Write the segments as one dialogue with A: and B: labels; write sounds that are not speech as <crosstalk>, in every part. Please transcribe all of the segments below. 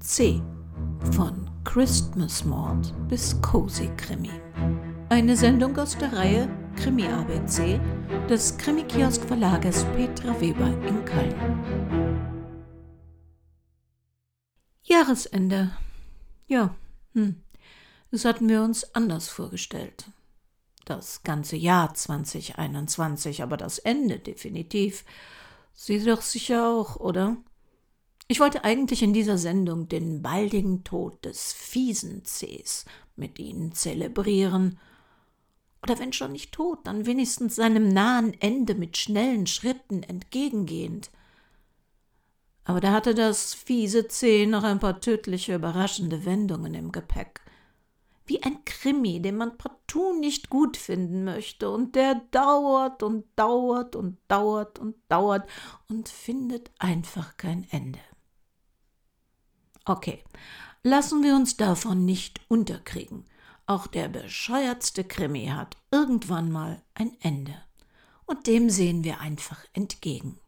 A: C. Von Christmas Mord bis Cozy Krimi. Eine Sendung aus der Reihe Krimi ABC des Krimi-Kiosk Verlages Petra Weber in Köln. Jahresende. Ja, hm. Das hatten wir uns anders vorgestellt. Das ganze Jahr 2021, aber das Ende definitiv. Sie doch sicher auch, oder? Ich wollte eigentlich in dieser Sendung den baldigen Tod des fiesen Cs mit Ihnen zelebrieren. Oder wenn schon nicht tot, dann wenigstens seinem nahen Ende mit schnellen Schritten entgegengehend. Aber da hatte das fiese C noch ein paar tödliche, überraschende Wendungen im Gepäck. Wie ein Krimi, den man partout nicht gut finden möchte und der dauert und dauert und dauert und dauert und findet einfach kein Ende. Okay, lassen wir uns davon nicht unterkriegen. Auch der bescheuertste Krimi hat irgendwann mal ein Ende. Und dem sehen wir einfach entgegen.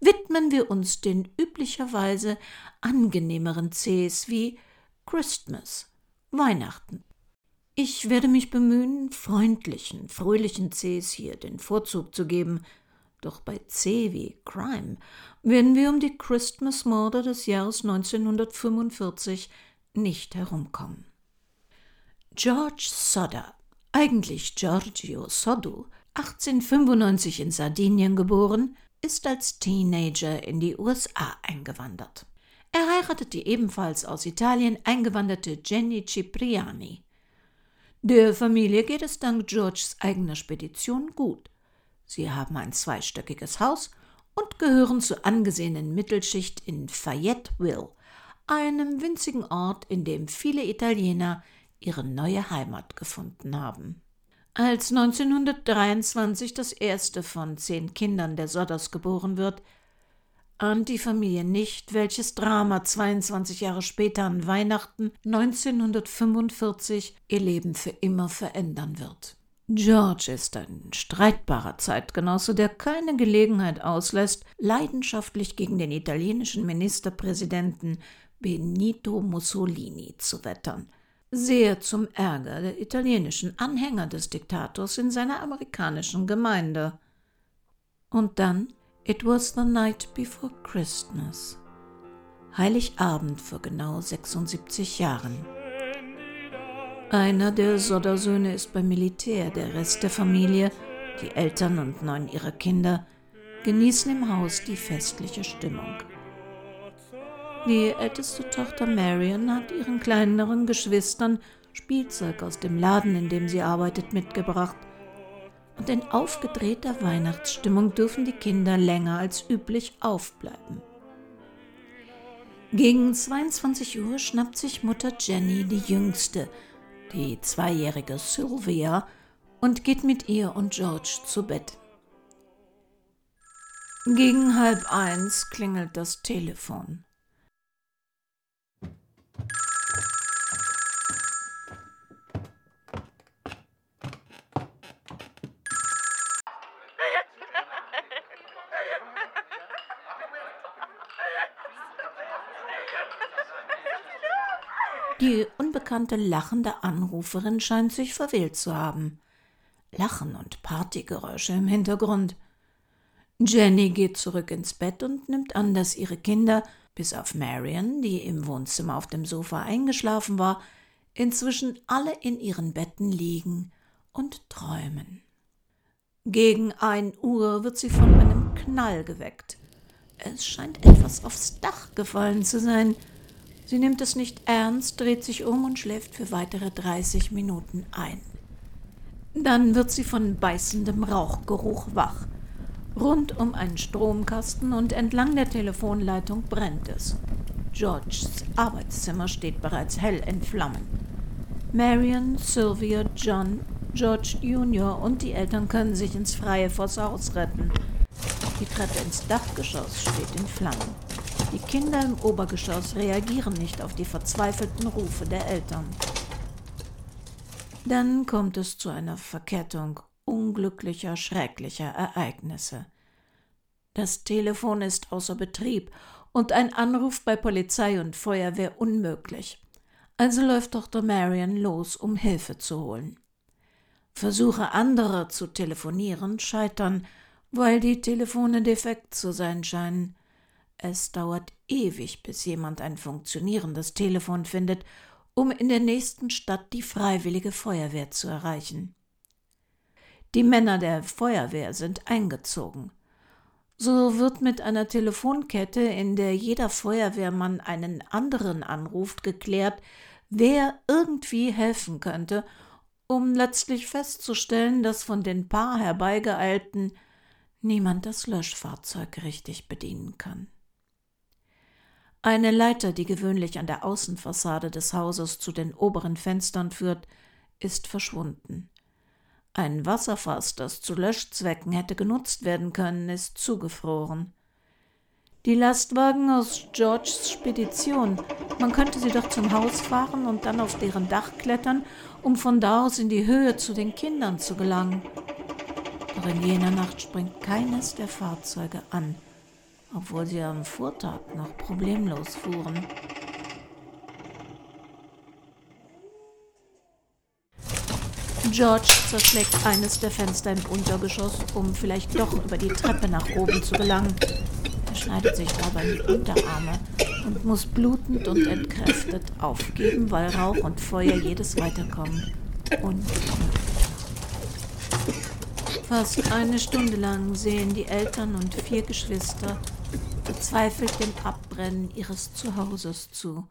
A: Widmen wir uns den üblicherweise angenehmeren Cs wie Christmas, Weihnachten. Ich werde mich bemühen, freundlichen, fröhlichen Cs hier den Vorzug zu geben, doch bei C wie Crime werden wir um die Christmas-Morde des Jahres 1945 nicht herumkommen. George Sodder, eigentlich Giorgio Soddu, 1895 in Sardinien geboren, ist als Teenager in die USA eingewandert. Er heiratet die ebenfalls aus Italien eingewanderte Jenny Cipriani. Der Familie geht es dank Georges eigener Spedition gut. Sie haben ein zweistöckiges Haus und gehören zur angesehenen Mittelschicht in Fayetteville, einem winzigen Ort, in dem viele Italiener ihre neue Heimat gefunden haben. Als 1923 das erste von zehn Kindern der Sodders geboren wird, ahnt die Familie nicht, welches Drama 22 Jahre später an Weihnachten 1945 ihr Leben für immer verändern wird. George ist ein streitbarer Zeitgenosse, der keine Gelegenheit auslässt, leidenschaftlich gegen den italienischen Ministerpräsidenten Benito Mussolini zu wettern. Sehr zum Ärger der italienischen Anhänger des Diktators in seiner amerikanischen Gemeinde. Und dann It was the night before Christmas. Heiligabend vor genau 76 Jahren. Einer der Soddersöhne ist beim Militär, der Rest der Familie, die Eltern und neun ihrer Kinder, genießen im Haus die festliche Stimmung. Die älteste Tochter Marion hat ihren kleineren Geschwistern Spielzeug aus dem Laden, in dem sie arbeitet, mitgebracht. Und in aufgedrehter Weihnachtsstimmung dürfen die Kinder länger als üblich aufbleiben. Gegen 22 Uhr schnappt sich Mutter Jenny die Jüngste, die zweijährige Sylvia, und geht mit ihr und George zu Bett. Gegen halb eins klingelt das Telefon. Die unbekannte lachende Anruferin scheint sich verwählt zu haben. Lachen und Partygeräusche im Hintergrund. Jenny geht zurück ins Bett und nimmt an, dass ihre Kinder, bis auf Marion, die im Wohnzimmer auf dem Sofa eingeschlafen war, inzwischen alle in ihren Betten liegen und träumen. Gegen ein Uhr wird sie von einem Knall geweckt. Es scheint etwas aufs Dach gefallen zu sein. Sie nimmt es nicht ernst, dreht sich um und schläft für weitere 30 Minuten ein. Dann wird sie von beißendem Rauchgeruch wach. Rund um einen Stromkasten und entlang der Telefonleitung brennt es. Georges Arbeitszimmer steht bereits hell in Flammen. Marion, Sylvia, John, George Jr. und die Eltern können sich ins Freie vors Haus retten. Die Treppe ins Dachgeschoss steht in Flammen. Die Kinder im Obergeschoss reagieren nicht auf die verzweifelten Rufe der Eltern. Dann kommt es zu einer Verkettung unglücklicher, schrecklicher Ereignisse. Das Telefon ist außer Betrieb und ein Anruf bei Polizei und Feuerwehr unmöglich. Also läuft Dr. Marion los, um Hilfe zu holen. Versuche anderer zu telefonieren scheitern, weil die Telefone defekt zu sein scheinen. Es dauert ewig, bis jemand ein funktionierendes Telefon findet, um in der nächsten Stadt die freiwillige Feuerwehr zu erreichen. Die Männer der Feuerwehr sind eingezogen. So wird mit einer Telefonkette, in der jeder Feuerwehrmann einen anderen anruft, geklärt, wer irgendwie helfen könnte, um letztlich festzustellen, dass von den paar herbeigeeilten niemand das Löschfahrzeug richtig bedienen kann. Eine Leiter, die gewöhnlich an der Außenfassade des Hauses zu den oberen Fenstern führt, ist verschwunden. Ein Wasserfass, das zu Löschzwecken hätte genutzt werden können, ist zugefroren. Die Lastwagen aus Georges Spedition, man könnte sie doch zum Haus fahren und dann auf deren Dach klettern, um von da aus in die Höhe zu den Kindern zu gelangen. Doch in jener Nacht springt keines der Fahrzeuge an, obwohl sie am Vortag noch problemlos fuhren. George zerschlägt eines der Fenster im Untergeschoss, um vielleicht doch über die Treppe nach oben zu gelangen. Er schneidet sich dabei die Unterarme und muss blutend und entkräftet aufgeben, weil Rauch und Feuer jedes Weiterkommen unmöglich Fast eine Stunde lang sehen die Eltern und vier Geschwister verzweifelt dem Abbrennen ihres Zuhauses zu,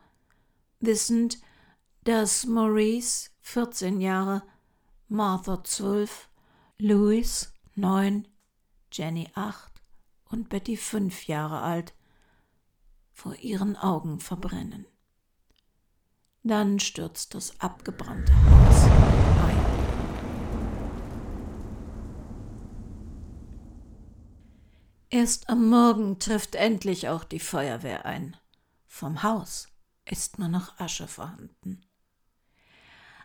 A: wissend, dass Maurice, 14 Jahre, Martha zwölf, Louis neun, Jenny acht und Betty fünf Jahre alt vor ihren Augen verbrennen. Dann stürzt das abgebrannte Haus ein. Erst am Morgen trifft endlich auch die Feuerwehr ein. Vom Haus ist nur noch Asche vorhanden.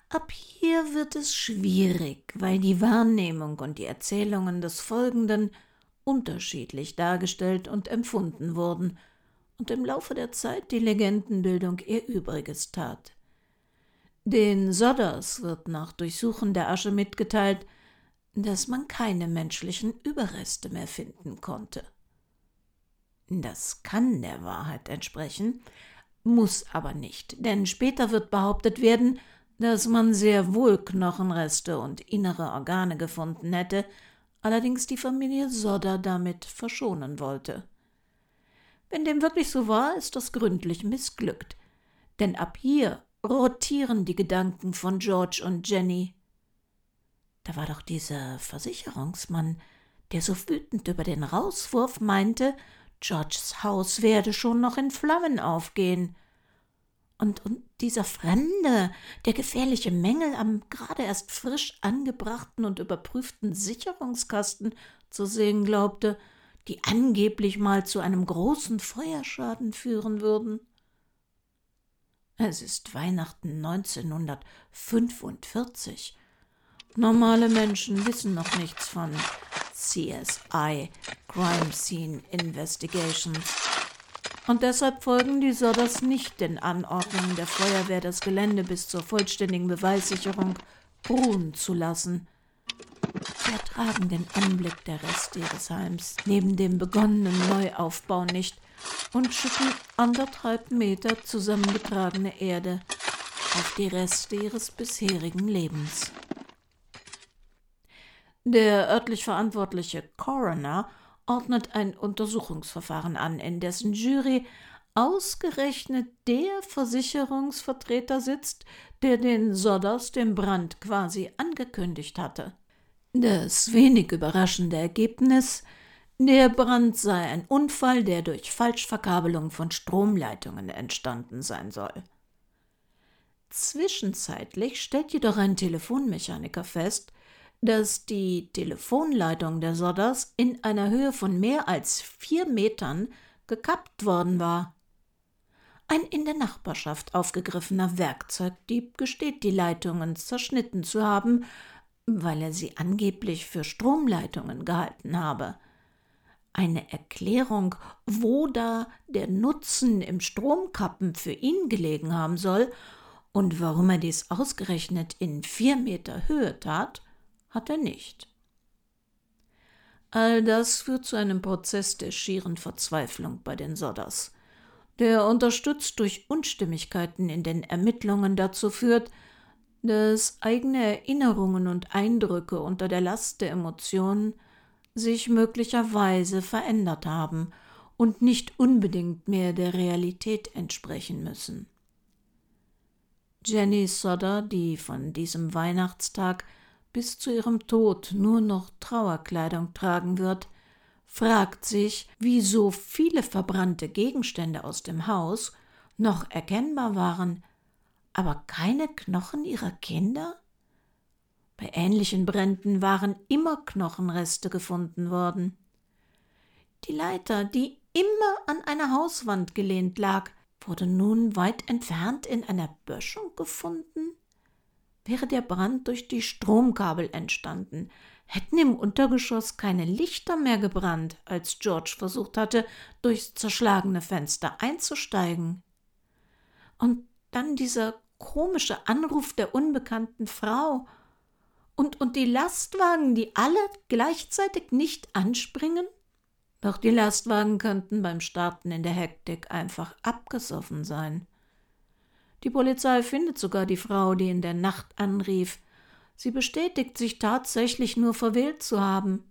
A: Ab hier wird es schwierig, weil die Wahrnehmung und die Erzählungen des Folgenden unterschiedlich dargestellt und empfunden wurden und im Laufe der Zeit die Legendenbildung ihr Übriges tat. Den Sodders wird nach Durchsuchen der Asche mitgeteilt, dass man keine menschlichen Überreste mehr finden konnte. Das kann der Wahrheit entsprechen, muss aber nicht, denn später wird behauptet werden, dass man sehr wohl Knochenreste und innere Organe gefunden hätte, allerdings die Familie Sodder damit verschonen wollte. Wenn dem wirklich so war, ist das gründlich missglückt, denn ab hier rotieren die Gedanken von George und Jenny. Da war doch dieser Versicherungsmann, der so wütend über den Rauswurf meinte, Georges Haus werde schon noch in Flammen aufgehen. Und, und dieser Fremde, der gefährliche Mängel am gerade erst frisch angebrachten und überprüften Sicherungskasten zu sehen glaubte, die angeblich mal zu einem großen Feuerschaden führen würden. Es ist Weihnachten 1945. Normale Menschen wissen noch nichts von CSI, Crime Scene Investigations und deshalb folgen die Sodders nicht den Anordnungen der Feuerwehr, das Gelände bis zur vollständigen Beweissicherung ruhen zu lassen. Sie ertragen den Anblick der Reste ihres Heims neben dem begonnenen Neuaufbau nicht und schütten anderthalb Meter zusammengetragene Erde auf die Reste ihres bisherigen Lebens. Der örtlich verantwortliche Coroner ordnet ein Untersuchungsverfahren an, in dessen Jury ausgerechnet der Versicherungsvertreter sitzt, der den Sodders den Brand quasi angekündigt hatte. Das wenig überraschende Ergebnis der Brand sei ein Unfall, der durch Falschverkabelung von Stromleitungen entstanden sein soll. Zwischenzeitlich stellt jedoch ein Telefonmechaniker fest, dass die Telefonleitung der Sodders in einer Höhe von mehr als vier Metern gekappt worden war. Ein in der Nachbarschaft aufgegriffener Werkzeugdieb gesteht, die Leitungen zerschnitten zu haben, weil er sie angeblich für Stromleitungen gehalten habe. eine Erklärung, wo da der Nutzen im Stromkappen für ihn gelegen haben soll und warum er dies ausgerechnet in vier Meter Höhe tat, hat er nicht. All das führt zu einem Prozess der schieren Verzweiflung bei den Sodders, der unterstützt durch Unstimmigkeiten in den Ermittlungen dazu führt, dass eigene Erinnerungen und Eindrücke unter der Last der Emotionen sich möglicherweise verändert haben und nicht unbedingt mehr der Realität entsprechen müssen. Jenny Sodder, die von diesem Weihnachtstag bis zu ihrem Tod nur noch Trauerkleidung tragen wird, fragt sich, wie so viele verbrannte Gegenstände aus dem Haus noch erkennbar waren, aber keine Knochen ihrer Kinder? Bei ähnlichen Bränden waren immer Knochenreste gefunden worden. Die Leiter, die immer an einer Hauswand gelehnt lag, wurde nun weit entfernt in einer Böschung gefunden? Wäre der Brand durch die Stromkabel entstanden, hätten im Untergeschoss keine Lichter mehr gebrannt, als George versucht hatte, durchs zerschlagene Fenster einzusteigen. Und dann dieser komische Anruf der unbekannten Frau und, und die Lastwagen, die alle gleichzeitig nicht anspringen? Doch die Lastwagen könnten beim Starten in der Hektik einfach abgesoffen sein. Die Polizei findet sogar die Frau, die in der Nacht anrief. Sie bestätigt sich tatsächlich nur verwählt zu haben.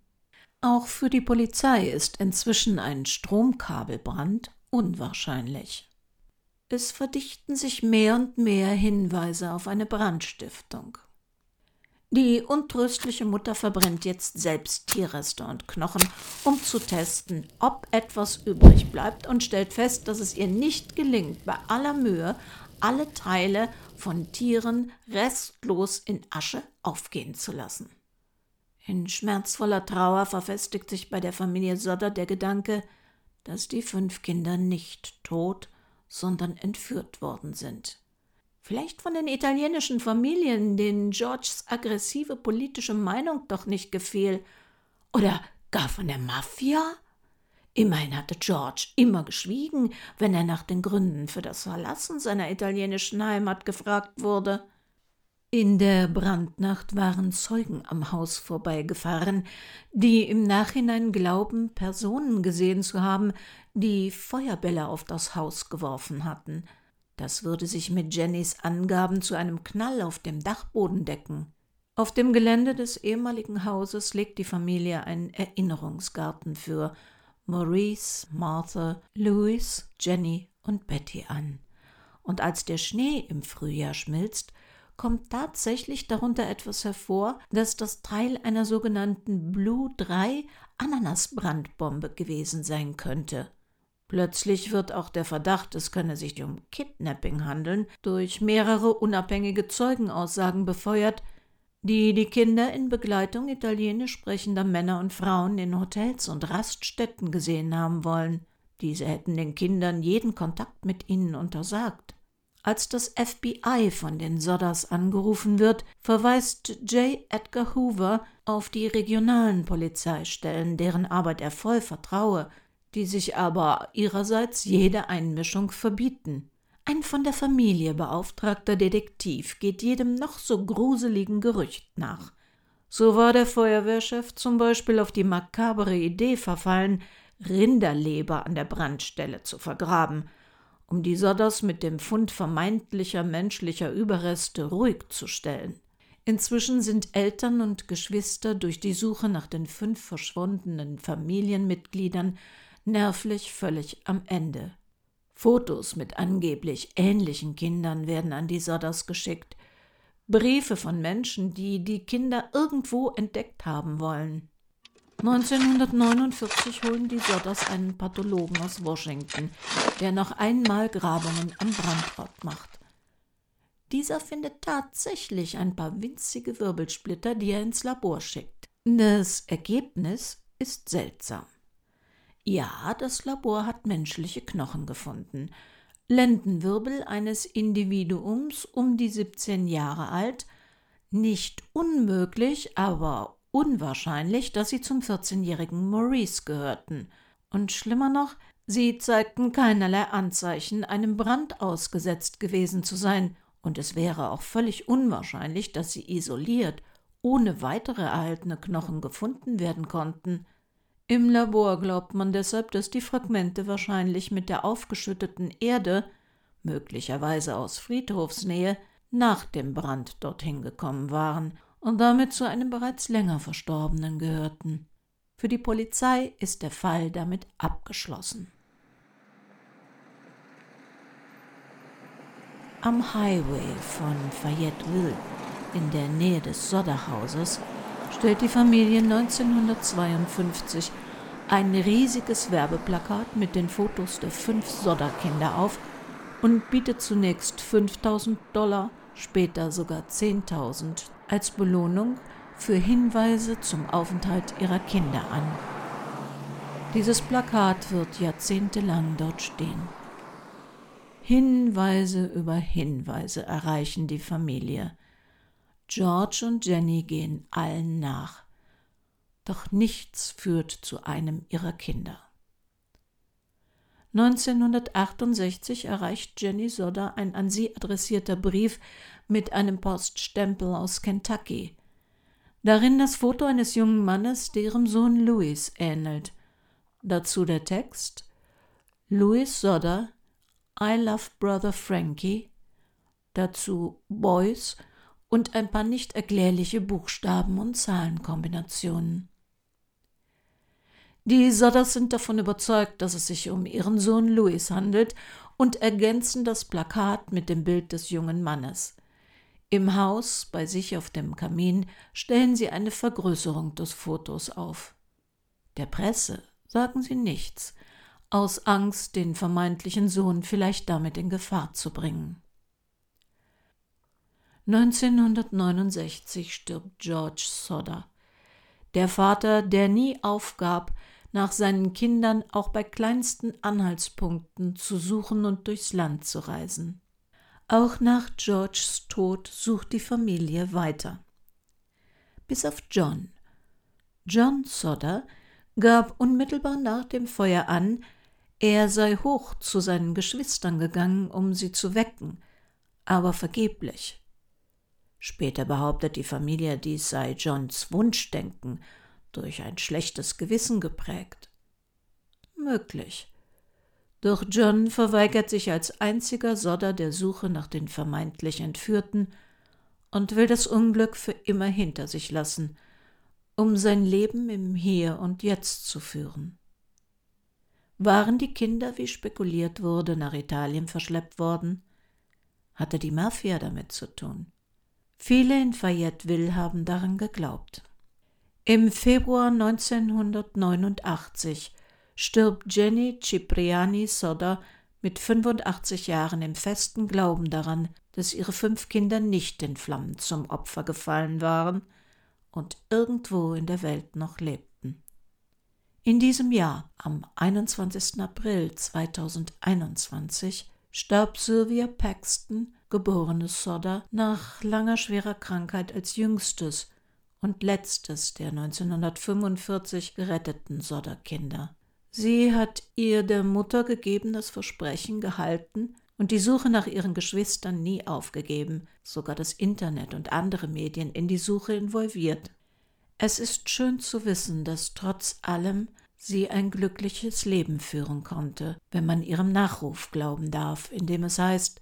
A: Auch für die Polizei ist inzwischen ein Stromkabelbrand unwahrscheinlich. Es verdichten sich mehr und mehr Hinweise auf eine Brandstiftung. Die untröstliche Mutter verbrennt jetzt selbst Tierreste und Knochen, um zu testen, ob etwas übrig bleibt und stellt fest, dass es ihr nicht gelingt, bei aller Mühe alle Teile von Tieren restlos in Asche aufgehen zu lassen. In schmerzvoller Trauer verfestigt sich bei der Familie Sodder der Gedanke, dass die fünf Kinder nicht tot, sondern entführt worden sind. Vielleicht von den italienischen Familien, denen Georges aggressive politische Meinung doch nicht gefiel. Oder gar von der Mafia? Immerhin hatte George immer geschwiegen, wenn er nach den Gründen für das Verlassen seiner italienischen Heimat gefragt wurde. In der Brandnacht waren Zeugen am Haus vorbeigefahren, die im Nachhinein glauben, Personen gesehen zu haben, die Feuerbälle auf das Haus geworfen hatten. Das würde sich mit Jennys Angaben zu einem Knall auf dem Dachboden decken. Auf dem Gelände des ehemaligen Hauses legt die Familie einen Erinnerungsgarten für Maurice, Martha, Louis, Jenny und Betty an. Und als der Schnee im Frühjahr schmilzt, kommt tatsächlich darunter etwas hervor, das das Teil einer sogenannten Blue 3 Ananasbrandbombe gewesen sein könnte. Plötzlich wird auch der Verdacht, es könne sich um Kidnapping handeln, durch mehrere unabhängige Zeugenaussagen befeuert, die die Kinder in Begleitung italienisch sprechender Männer und Frauen in Hotels und Raststätten gesehen haben wollen. Diese hätten den Kindern jeden Kontakt mit ihnen untersagt. Als das FBI von den Sodders angerufen wird, verweist J. Edgar Hoover auf die regionalen Polizeistellen, deren Arbeit er voll vertraue, die sich aber ihrerseits jede Einmischung verbieten. Ein von der Familie beauftragter Detektiv geht jedem noch so gruseligen Gerücht nach. So war der Feuerwehrchef zum Beispiel auf die makabere Idee verfallen, Rinderleber an der Brandstelle zu vergraben, um die Sodders mit dem Fund vermeintlicher menschlicher Überreste ruhig zu stellen. Inzwischen sind Eltern und Geschwister durch die Suche nach den fünf verschwundenen Familienmitgliedern nervlich völlig am Ende. Fotos mit angeblich ähnlichen Kindern werden an die Sodders geschickt. Briefe von Menschen, die die Kinder irgendwo entdeckt haben wollen. 1949 holen die Sodders einen Pathologen aus Washington, der noch einmal Grabungen am Brandort macht. Dieser findet tatsächlich ein paar winzige Wirbelsplitter, die er ins Labor schickt. Das Ergebnis ist seltsam. Ja, das Labor hat menschliche Knochen gefunden. Lendenwirbel eines Individuums um die 17 Jahre alt, nicht unmöglich, aber unwahrscheinlich, dass sie zum 14-jährigen Maurice gehörten. Und schlimmer noch, sie zeigten keinerlei Anzeichen, einem Brand ausgesetzt gewesen zu sein, und es wäre auch völlig unwahrscheinlich, dass sie isoliert, ohne weitere erhaltene Knochen gefunden werden konnten. Im Labor glaubt man deshalb, dass die Fragmente wahrscheinlich mit der aufgeschütteten Erde, möglicherweise aus Friedhofsnähe, nach dem Brand dorthin gekommen waren und damit zu einem bereits länger Verstorbenen gehörten. Für die Polizei ist der Fall damit abgeschlossen. Am Highway von Fayetteville in der Nähe des Sodderhauses stellt die Familie 1952 ein riesiges Werbeplakat mit den Fotos der fünf Sodderkinder auf und bietet zunächst 5000 Dollar, später sogar 10.000 als Belohnung für Hinweise zum Aufenthalt ihrer Kinder an. Dieses Plakat wird jahrzehntelang dort stehen. Hinweise über Hinweise erreichen die Familie. George und Jenny gehen allen nach. Doch nichts führt zu einem ihrer Kinder. 1968 erreicht Jenny Sodder ein an sie adressierter Brief mit einem Poststempel aus Kentucky. Darin das Foto eines jungen Mannes, der ihrem Sohn Louis ähnelt. Dazu der Text Louis Sodder, I love Brother Frankie. Dazu Boys und ein paar nicht erklärliche Buchstaben und Zahlenkombinationen. Die Sodders sind davon überzeugt, dass es sich um ihren Sohn Louis handelt und ergänzen das Plakat mit dem Bild des jungen Mannes. Im Haus, bei sich auf dem Kamin, stellen sie eine Vergrößerung des Fotos auf. Der Presse sagen sie nichts, aus Angst, den vermeintlichen Sohn vielleicht damit in Gefahr zu bringen. 1969 stirbt George Sodder, der Vater, der nie aufgab, nach seinen Kindern auch bei kleinsten Anhaltspunkten zu suchen und durchs Land zu reisen. Auch nach Georges Tod sucht die Familie weiter. Bis auf John. John Sodder gab unmittelbar nach dem Feuer an, er sei hoch zu seinen Geschwistern gegangen, um sie zu wecken, aber vergeblich. Später behauptet die Familie, dies sei Johns Wunschdenken, durch ein schlechtes Gewissen geprägt. Möglich. Doch John verweigert sich als einziger Sodder der Suche nach den vermeintlich Entführten und will das Unglück für immer hinter sich lassen, um sein Leben im Hier und Jetzt zu führen. Waren die Kinder, wie spekuliert wurde, nach Italien verschleppt worden? Hatte die Mafia damit zu tun? Viele in Fayetteville haben daran geglaubt. Im Februar 1989 stirbt Jenny Cipriani Sodder mit 85 Jahren im festen Glauben daran, dass ihre fünf Kinder nicht in Flammen zum Opfer gefallen waren und irgendwo in der Welt noch lebten. In diesem Jahr, am 21. April 2021, starb Sylvia Paxton, geborene Sodder, nach langer schwerer Krankheit als jüngstes und letztes der 1945 geretteten Sodder-Kinder. Sie hat ihr der Mutter gegebenes Versprechen gehalten und die Suche nach ihren Geschwistern nie aufgegeben, sogar das Internet und andere Medien in die Suche involviert. Es ist schön zu wissen, dass trotz allem sie ein glückliches Leben führen konnte, wenn man ihrem Nachruf glauben darf, indem es heißt,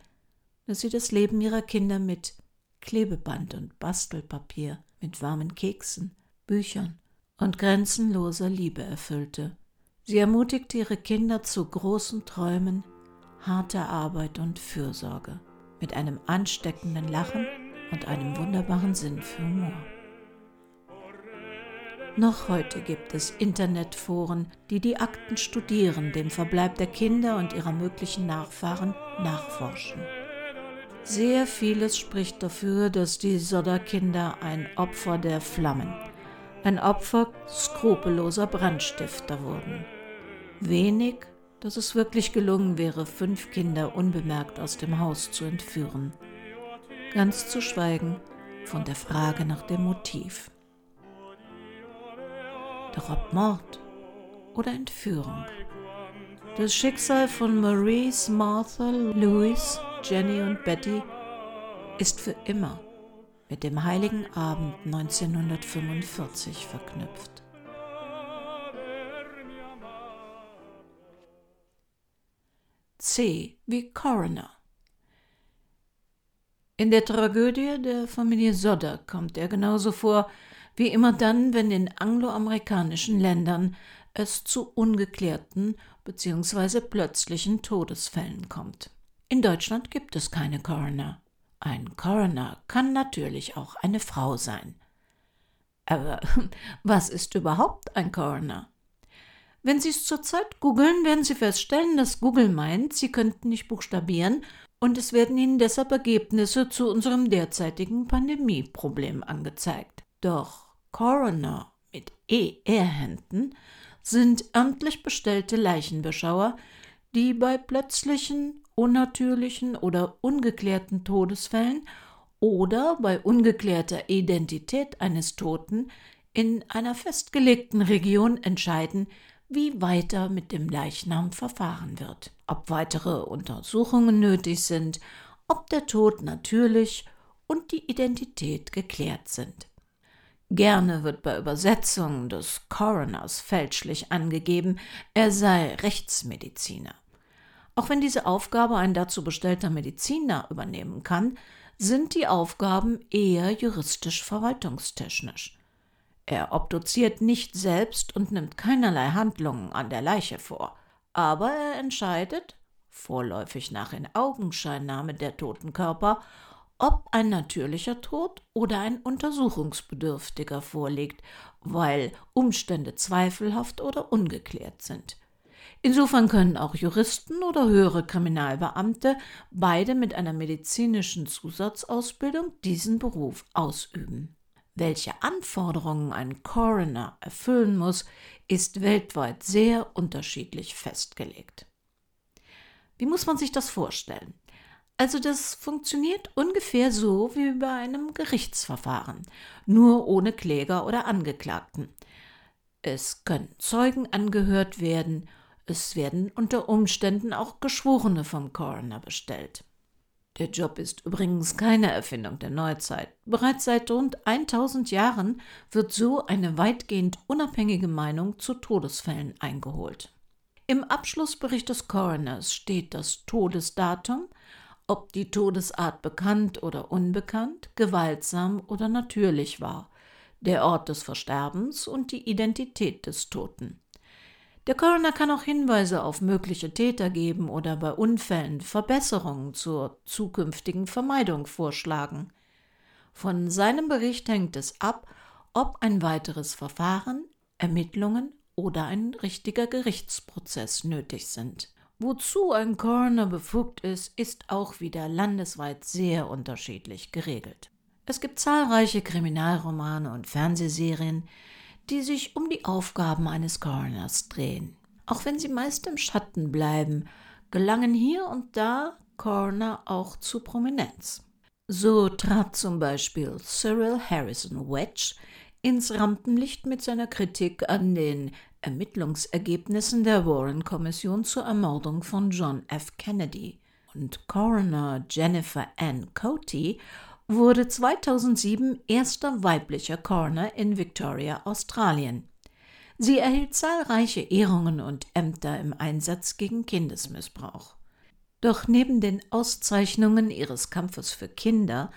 A: dass sie das Leben ihrer Kinder mit Klebeband und Bastelpapier, mit warmen Keksen, Büchern und grenzenloser Liebe erfüllte. Sie ermutigte ihre Kinder zu großen Träumen, harter Arbeit und Fürsorge, mit einem ansteckenden Lachen und einem wunderbaren Sinn für Humor. Noch heute gibt es Internetforen, die die Akten studieren, den Verbleib der Kinder und ihrer möglichen Nachfahren nachforschen. Sehr vieles spricht dafür, dass die Sodder-Kinder ein Opfer der Flammen, ein Opfer skrupelloser Brandstifter wurden. Wenig, dass es wirklich gelungen wäre, fünf Kinder unbemerkt aus dem Haus zu entführen. Ganz zu schweigen von der Frage nach dem Motiv. Doch ob Mord oder Entführung. Das Schicksal von Maurice, Martha, Louis, Jenny und Betty ist für immer mit dem heiligen Abend 1945 verknüpft. C wie Coroner. In der Tragödie der Familie Sodder kommt er genauso vor wie immer dann, wenn in angloamerikanischen Ländern es zu ungeklärten bzw. plötzlichen Todesfällen kommt. In Deutschland gibt es keine Coroner. Ein Coroner kann natürlich auch eine Frau sein. Aber <laughs> was ist überhaupt ein Coroner? Wenn Sie es zurzeit googeln, werden Sie feststellen, dass Google meint, Sie könnten nicht buchstabieren und es werden Ihnen deshalb Ergebnisse zu unserem derzeitigen Pandemieproblem angezeigt. Doch Coroner mit ER-Händen sind amtlich bestellte Leichenbeschauer, die bei plötzlichen, unnatürlichen oder ungeklärten Todesfällen oder bei ungeklärter Identität eines Toten in einer festgelegten Region entscheiden, wie weiter mit dem Leichnam verfahren wird, ob weitere Untersuchungen nötig sind, ob der Tod natürlich und die Identität geklärt sind. Gerne wird bei Übersetzungen des Coroners fälschlich angegeben, er sei Rechtsmediziner. Auch wenn diese Aufgabe ein dazu bestellter Mediziner übernehmen kann, sind die Aufgaben eher juristisch-verwaltungstechnisch. Er obduziert nicht selbst und nimmt keinerlei Handlungen an der Leiche vor, aber er entscheidet, vorläufig nach Inaugenscheinnahme der toten Körper, ob ein natürlicher Tod oder ein untersuchungsbedürftiger vorliegt, weil Umstände zweifelhaft oder ungeklärt sind. Insofern können auch Juristen oder höhere Kriminalbeamte, beide mit einer medizinischen Zusatzausbildung, diesen Beruf ausüben. Welche Anforderungen ein Coroner erfüllen muss, ist weltweit sehr unterschiedlich festgelegt. Wie muss man sich das vorstellen? Also das funktioniert ungefähr so wie bei einem Gerichtsverfahren, nur ohne Kläger oder Angeklagten. Es können Zeugen angehört werden, es werden unter Umständen auch Geschworene vom Coroner bestellt. Der Job ist übrigens keine Erfindung der Neuzeit. Bereits seit rund 1000 Jahren wird so eine weitgehend unabhängige Meinung zu Todesfällen eingeholt. Im Abschlussbericht des Coroners steht das Todesdatum, ob die Todesart bekannt oder unbekannt, gewaltsam oder natürlich war, der Ort des Versterbens und die Identität des Toten. Der Coroner kann auch Hinweise auf mögliche Täter geben oder bei Unfällen Verbesserungen zur zukünftigen Vermeidung vorschlagen. Von seinem Bericht hängt es ab, ob ein weiteres Verfahren, Ermittlungen oder ein richtiger Gerichtsprozess nötig sind. Wozu ein Coroner befugt ist, ist auch wieder landesweit sehr unterschiedlich geregelt. Es gibt zahlreiche Kriminalromane und Fernsehserien, die sich um die Aufgaben eines Coroners drehen. Auch wenn sie meist im Schatten bleiben, gelangen hier und da Coroner auch zu Prominenz. So trat zum Beispiel Cyril Harrison Wedge ins Rampenlicht mit seiner Kritik an den Ermittlungsergebnissen der Warren-Kommission zur Ermordung von John F. Kennedy. Und Coroner Jennifer Ann Coty wurde 2007 erster weiblicher Coroner in Victoria, Australien. Sie erhielt zahlreiche Ehrungen und Ämter im Einsatz gegen Kindesmissbrauch. Doch neben den Auszeichnungen ihres Kampfes für Kinder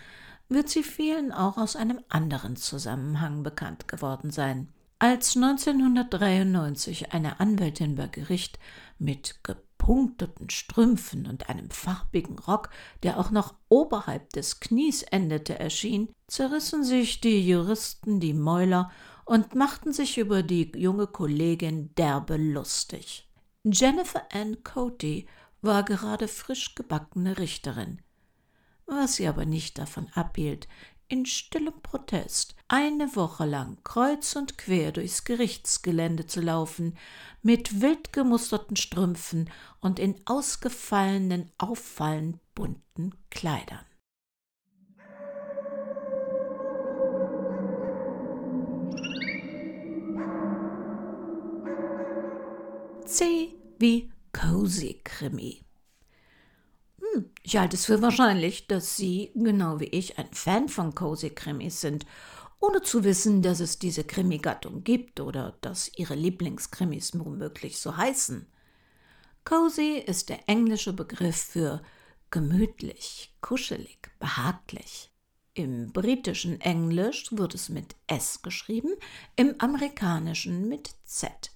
A: wird sie vielen auch aus einem anderen Zusammenhang bekannt geworden sein. Als 1993 eine Anwältin bei Gericht mit gepunkteten Strümpfen und einem farbigen Rock, der auch noch oberhalb des Knies endete, erschien, zerrissen sich die Juristen die Mäuler und machten sich über die junge Kollegin derbe lustig. Jennifer Ann Coty war gerade frisch gebackene Richterin, was sie aber nicht davon abhielt, in stillem Protest eine Woche lang kreuz und quer durchs Gerichtsgelände zu laufen, mit wild gemusterten Strümpfen und in ausgefallenen, auffallend bunten Kleidern. C wie Cozy Krimi. Ich halte es für wahrscheinlich, dass Sie, genau wie ich, ein Fan von Cozy Krimis sind, ohne zu wissen, dass es diese Krimi-Gattung gibt oder dass Ihre Lieblingskrimis womöglich so heißen. Cozy ist der englische Begriff für gemütlich, kuschelig, behaglich. Im britischen Englisch wird es mit S geschrieben, im amerikanischen mit Z.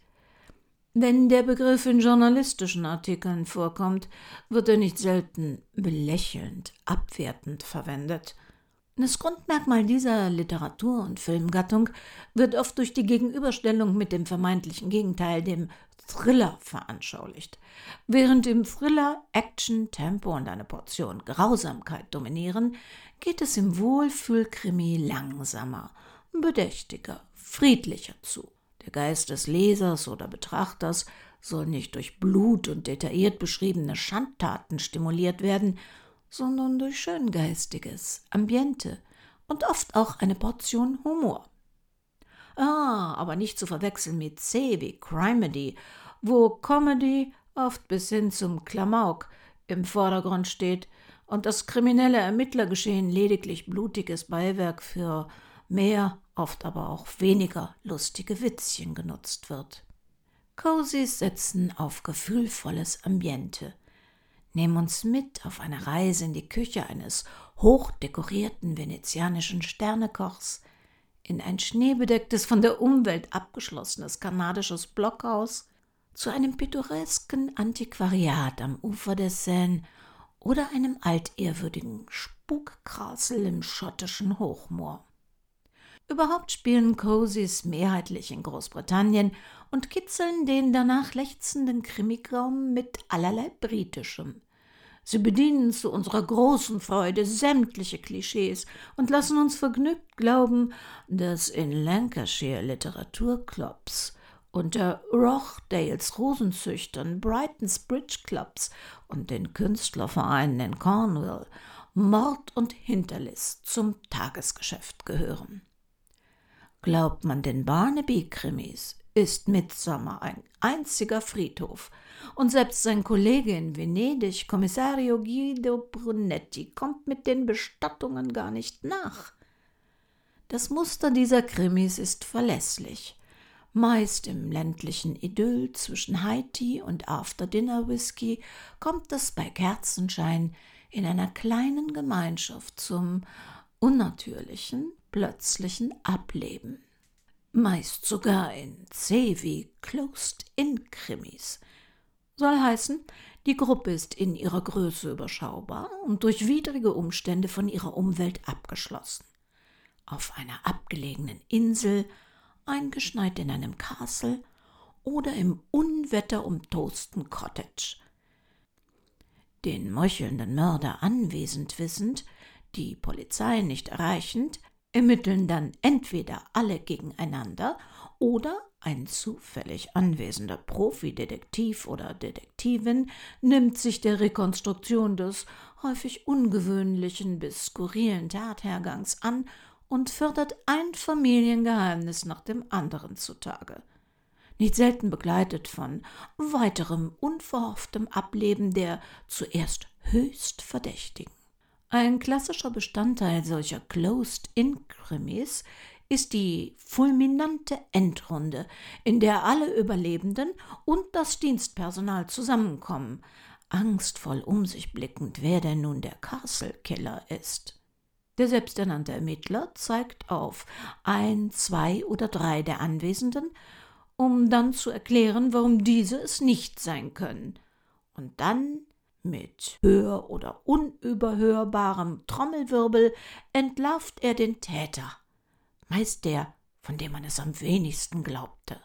A: Wenn der Begriff in journalistischen Artikeln vorkommt, wird er nicht selten belächelnd, abwertend verwendet. Das Grundmerkmal dieser Literatur- und Filmgattung wird oft durch die Gegenüberstellung mit dem vermeintlichen Gegenteil, dem Thriller, veranschaulicht. Während im Thriller Action, Tempo und eine Portion Grausamkeit dominieren, geht es im Wohlfühlkrimi langsamer, bedächtiger, friedlicher zu. Der Geist des Lesers oder Betrachters soll nicht durch Blut und detailliert beschriebene Schandtaten stimuliert werden, sondern durch schöngeistiges Ambiente und oft auch eine Portion Humor. Ah, aber nicht zu verwechseln mit C wie Crimedy, wo Comedy oft bis hin zum Klamauk im Vordergrund steht und das kriminelle Ermittlergeschehen lediglich blutiges Beiwerk für mehr, oft aber auch weniger lustige Witzchen genutzt wird. Cosys setzen auf gefühlvolles Ambiente. Nehmen uns mit auf eine Reise in die Küche eines hochdekorierten venezianischen Sternekochs, in ein schneebedecktes, von der Umwelt abgeschlossenes kanadisches Blockhaus, zu einem pittoresken Antiquariat am Ufer der Seine oder einem altehrwürdigen Spukgrasel im schottischen Hochmoor. Überhaupt spielen Cosys mehrheitlich in Großbritannien und kitzeln den danach lechzenden Krimigraum mit allerlei Britischem. Sie bedienen zu unserer großen Freude sämtliche Klischees und lassen uns vergnügt glauben, dass in Lancashire Literaturclubs unter Rochdales Rosenzüchtern, Brightons Bridge Clubs und den Künstlervereinen in Cornwall Mord und Hinterlist zum Tagesgeschäft gehören. Glaubt man den Barnaby-Krimis, ist Midsommer ein einziger Friedhof. Und selbst sein Kollege in Venedig, Kommissario Guido Brunetti, kommt mit den Bestattungen gar nicht nach. Das Muster dieser Krimis ist verlässlich. Meist im ländlichen Idyll zwischen High-Tea und After-Dinner-Whisky kommt es bei Kerzenschein in einer kleinen Gemeinschaft zum unnatürlichen, plötzlichen Ableben. Meist sogar in C wie Closed-in-Krimis. Soll heißen, die Gruppe ist in ihrer Größe überschaubar und durch widrige Umstände von ihrer Umwelt abgeschlossen. Auf einer abgelegenen Insel, eingeschneit in einem Castle oder im Unwetter umtosten Cottage. Den meuchelnden Mörder anwesend wissend, die Polizei nicht erreichend, ermitteln dann entweder alle gegeneinander oder ein zufällig anwesender Profidetektiv oder Detektivin nimmt sich der Rekonstruktion des häufig ungewöhnlichen bis skurrilen Tathergangs an und fördert ein Familiengeheimnis nach dem anderen zutage. Nicht selten begleitet von weiterem unverhofftem Ableben der zuerst höchst Verdächtigen. Ein klassischer Bestandteil solcher Closed-in-Krimis ist die fulminante Endrunde, in der alle Überlebenden und das Dienstpersonal zusammenkommen, angstvoll um sich blickend, wer denn nun der Castle Killer ist. Der selbsternannte Ermittler zeigt auf ein, zwei oder drei der Anwesenden, um dann zu erklären, warum diese es nicht sein können. Und dann mit hör- oder unüberhörbarem Trommelwirbel entlarvt er den Täter, meist der, von dem man es am wenigsten glaubte.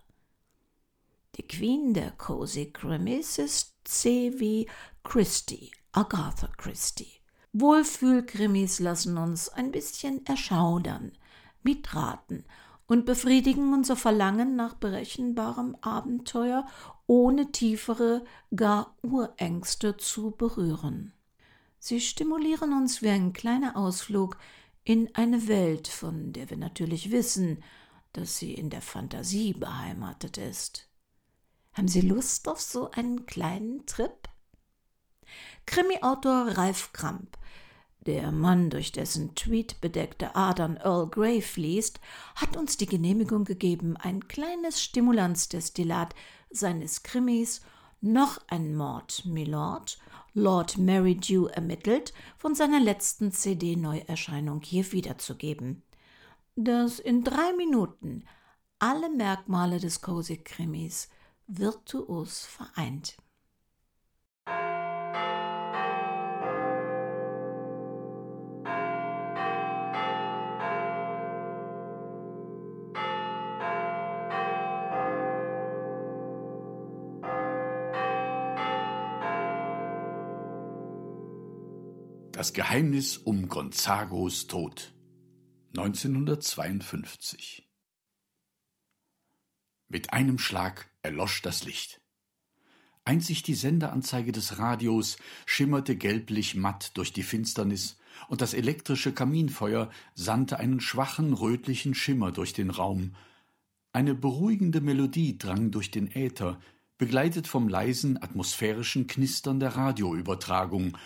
A: Die Queen der Cozy Krimis ist C. wie Christie, Agatha Christie. Wohlfühlkrimis lassen uns ein bisschen erschaudern, mitraten und befriedigen unser Verlangen nach berechenbarem Abenteuer, ohne tiefere, gar Urängste zu berühren. Sie stimulieren uns wie ein kleiner Ausflug in eine Welt, von der wir natürlich wissen, dass sie in der Fantasie beheimatet ist. Haben Sie Lust auf so einen kleinen Trip? Krimi-Autor Ralf Kramp, der Mann, durch dessen Tweet bedeckte Adern Earl Grey fließt, hat uns die Genehmigung gegeben, ein kleines Stimulanzdestillat seines Krimis Noch ein Mord, Milord, Lord Marydew ermittelt, von seiner letzten CD-Neuerscheinung hier wiederzugeben, das in drei Minuten alle Merkmale des Cozy-Krimis virtuos vereint.
B: Das Geheimnis um Gonzagos Tod 1952 Mit einem Schlag erlosch das Licht. Einzig die Sendeanzeige des Radios schimmerte gelblich matt durch die Finsternis, und das elektrische Kaminfeuer sandte einen schwachen rötlichen Schimmer durch den Raum. Eine beruhigende Melodie drang durch den Äther, begleitet vom leisen atmosphärischen Knistern der Radioübertragung,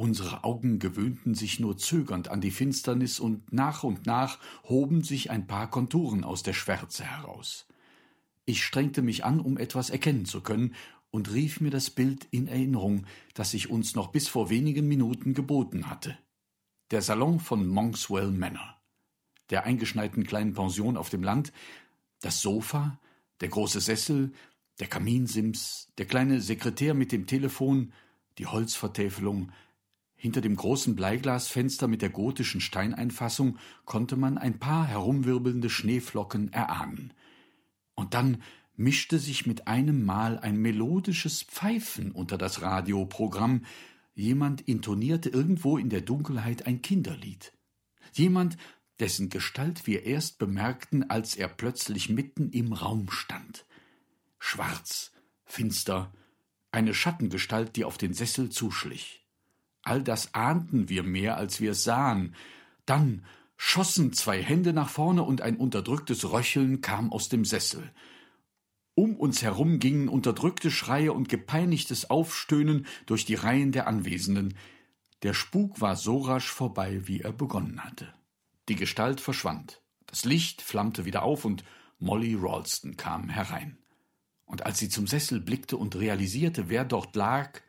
B: Unsere Augen gewöhnten sich nur zögernd an die Finsternis, und nach und nach hoben sich ein paar Konturen aus der Schwärze heraus. Ich strengte mich an, um etwas erkennen zu können, und rief mir das Bild in Erinnerung, das sich uns noch bis vor wenigen Minuten geboten hatte. Der Salon von Monkswell Manor, der eingeschneiten kleinen Pension auf dem Land, das Sofa, der große Sessel, der Kaminsims, der kleine Sekretär mit dem Telefon, die Holzvertäfelung, hinter dem großen Bleiglasfenster mit der gotischen Steineinfassung konnte man ein paar herumwirbelnde Schneeflocken erahnen. Und dann mischte sich mit einem Mal ein melodisches Pfeifen unter das Radioprogramm, jemand intonierte irgendwo in der Dunkelheit ein Kinderlied. Jemand, dessen Gestalt wir erst bemerkten, als er plötzlich mitten im Raum stand. Schwarz, finster, eine Schattengestalt, die auf den Sessel zuschlich. All das ahnten wir mehr, als wir sahen. Dann schossen zwei Hände nach vorne und ein unterdrücktes Röcheln kam aus dem Sessel. Um uns herum gingen unterdrückte Schreie und gepeinigtes Aufstöhnen durch die Reihen der Anwesenden. Der Spuk war so rasch vorbei, wie er begonnen hatte. Die Gestalt verschwand. Das Licht flammte wieder auf und Molly Ralston kam herein. Und als sie zum Sessel blickte und realisierte, wer dort lag,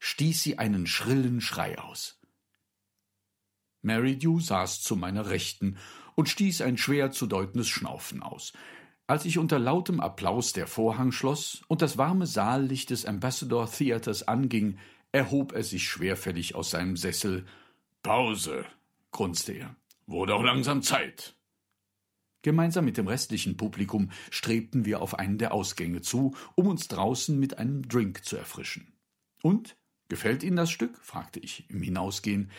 B: stieß sie einen schrillen Schrei aus. Mary Dew saß zu meiner Rechten und stieß ein schwer zu deutendes Schnaufen aus. Als ich unter lautem Applaus der Vorhang schloss und das warme Saallicht des Ambassador Theaters anging, erhob er sich schwerfällig aus seinem Sessel. Pause, grunzte er. Wurde auch langsam Zeit. Gemeinsam mit dem restlichen Publikum strebten wir auf einen der Ausgänge zu, um uns draußen mit einem Drink zu erfrischen. Und Gefällt Ihnen das Stück? fragte ich im Hinausgehen.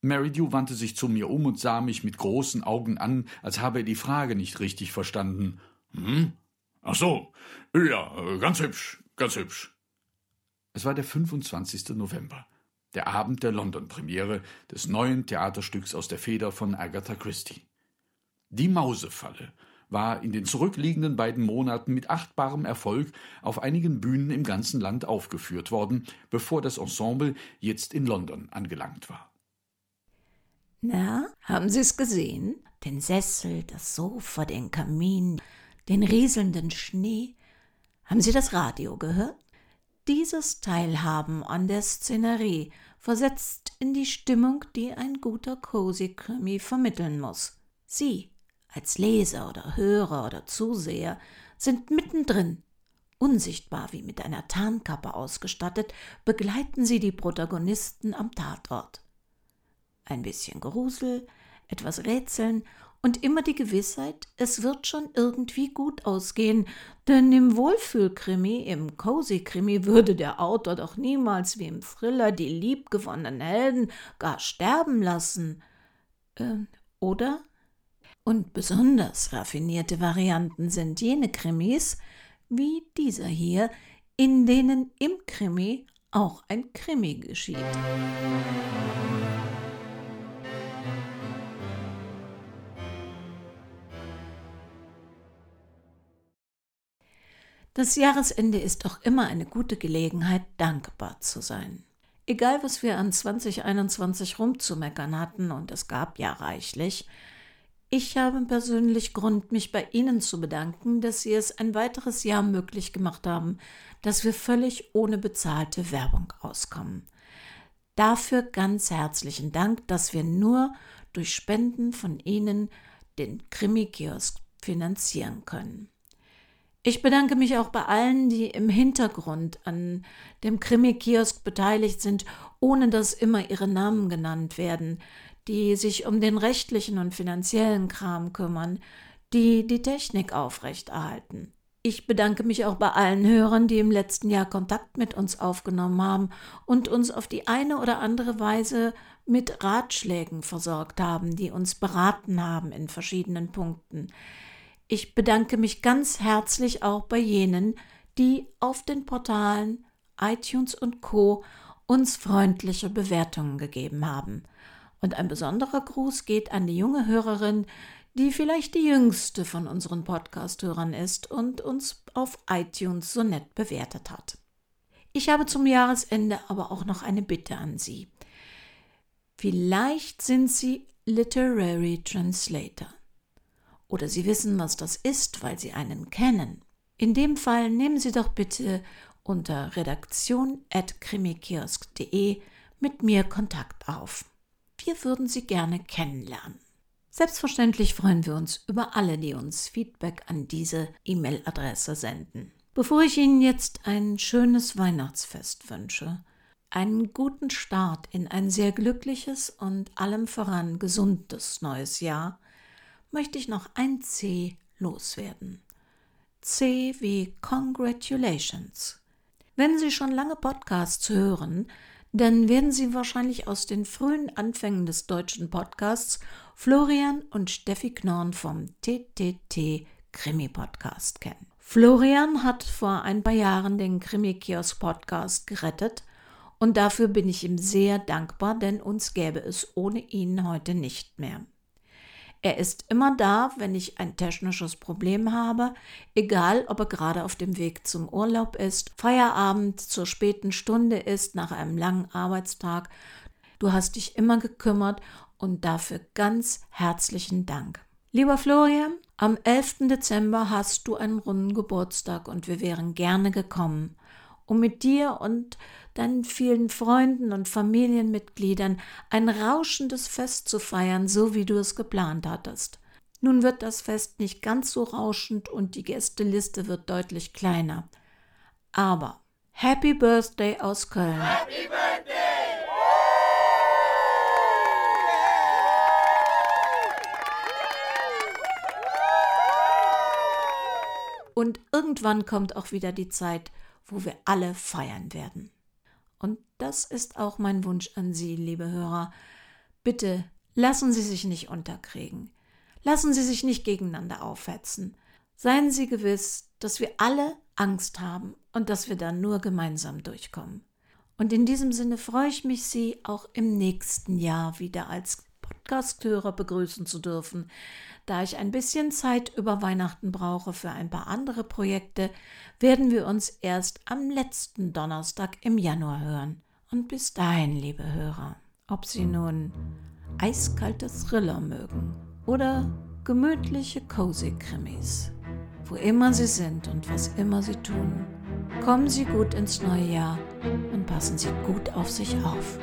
B: Meridew wandte sich zu mir um und sah mich mit großen Augen an, als habe er die Frage nicht richtig verstanden. Hm? Ach so. Ja, ganz hübsch, ganz hübsch. Es war der 25. November, der Abend der London-Premiere des neuen Theaterstücks aus der Feder von Agatha Christie. Die Mausefalle war in den zurückliegenden beiden Monaten mit achtbarem Erfolg auf einigen Bühnen im ganzen Land aufgeführt worden, bevor das Ensemble jetzt in London angelangt war.
A: Na, haben Sie es gesehen? Den Sessel, das Sofa, den Kamin, den rieselnden Schnee. Haben Sie das Radio gehört? Dieses Teilhaben an der Szenerie versetzt in die Stimmung, die ein guter Cozy-Krimi vermitteln muss. Sie als Leser oder Hörer oder Zuseher sind mittendrin. Unsichtbar wie mit einer Tarnkappe ausgestattet, begleiten sie die Protagonisten am Tatort. Ein bisschen Grusel, etwas Rätseln und immer die Gewissheit, es wird schon irgendwie gut ausgehen, denn im Wohlfühlkrimi, im Cozy-Krimi würde der Autor doch niemals wie im Thriller die liebgewonnenen Helden gar sterben lassen. Äh, oder? Und besonders raffinierte Varianten sind jene Krimis, wie dieser hier, in denen im Krimi auch ein Krimi geschieht. Das Jahresende ist auch immer eine gute Gelegenheit, dankbar zu sein. Egal, was wir an 2021 rumzumeckern hatten, und es gab ja reichlich, ich habe persönlich Grund, mich bei Ihnen zu bedanken, dass Sie es ein weiteres Jahr möglich gemacht haben, dass wir völlig ohne bezahlte Werbung auskommen. Dafür ganz herzlichen Dank, dass wir nur durch Spenden von Ihnen den Krimi-Kiosk finanzieren können. Ich bedanke mich auch bei allen, die im Hintergrund an dem Krimi-Kiosk beteiligt sind, ohne dass immer ihre Namen genannt werden, die sich um den rechtlichen und finanziellen Kram kümmern, die die Technik aufrechterhalten. Ich bedanke mich auch bei allen Hörern, die im letzten Jahr Kontakt mit uns aufgenommen haben und uns auf die eine oder andere Weise mit Ratschlägen versorgt haben, die uns beraten haben in verschiedenen Punkten. Ich bedanke mich ganz herzlich auch bei jenen, die auf den Portalen iTunes und Co uns freundliche Bewertungen gegeben haben. Und ein besonderer Gruß geht an die junge Hörerin, die vielleicht die jüngste von unseren Podcast-Hörern ist und uns auf iTunes so nett bewertet hat. Ich habe zum Jahresende aber auch noch eine Bitte an Sie. Vielleicht sind Sie Literary Translator oder Sie wissen, was das ist, weil Sie einen kennen. In dem Fall nehmen Sie doch bitte unter redaktion.krimikiosk.de mit mir Kontakt auf. Wir würden Sie gerne kennenlernen. Selbstverständlich freuen wir uns über alle, die uns Feedback an diese E-Mail-Adresse senden. Bevor ich Ihnen jetzt ein schönes Weihnachtsfest wünsche, einen guten Start in ein sehr glückliches und allem voran gesundes neues Jahr, möchte ich noch ein C loswerden. C wie Congratulations. Wenn Sie schon lange Podcasts hören, dann werden Sie wahrscheinlich aus den frühen Anfängen des deutschen Podcasts Florian und Steffi Knorn vom TTT Krimi Podcast kennen. Florian hat vor ein paar Jahren den Krimi Kiosk Podcast gerettet und dafür bin ich ihm sehr dankbar, denn uns gäbe es ohne ihn heute nicht mehr. Er ist immer da, wenn ich ein technisches Problem habe, egal ob er gerade auf dem Weg zum Urlaub ist, Feierabend zur späten Stunde ist, nach einem langen Arbeitstag. Du hast dich immer gekümmert und dafür ganz herzlichen Dank. Lieber Florian, am 11. Dezember hast du einen runden Geburtstag und wir wären gerne gekommen, um mit dir und deinen vielen Freunden und Familienmitgliedern ein rauschendes Fest zu feiern, so wie du es geplant hattest. Nun wird das Fest nicht ganz so rauschend und die Gästeliste wird deutlich kleiner. Aber Happy Birthday aus Köln. Happy Birthday! Und irgendwann kommt auch wieder die Zeit, wo wir alle feiern werden. Und das ist auch mein Wunsch an Sie, liebe Hörer. Bitte lassen Sie sich nicht unterkriegen. Lassen Sie sich nicht gegeneinander aufhetzen. Seien Sie gewiss, dass wir alle Angst haben und dass wir da nur gemeinsam durchkommen. Und in diesem Sinne freue ich mich, Sie auch im nächsten Jahr wieder als Podcasthörer begrüßen zu dürfen. Da ich ein bisschen Zeit über Weihnachten brauche für ein paar andere Projekte, werden wir uns erst am letzten Donnerstag im Januar hören. Und bis dahin, liebe Hörer, ob Sie nun eiskalte Thriller mögen oder gemütliche Cozy-Krimis, wo immer Sie sind und was immer Sie tun, kommen Sie gut ins neue Jahr und passen Sie gut auf sich auf.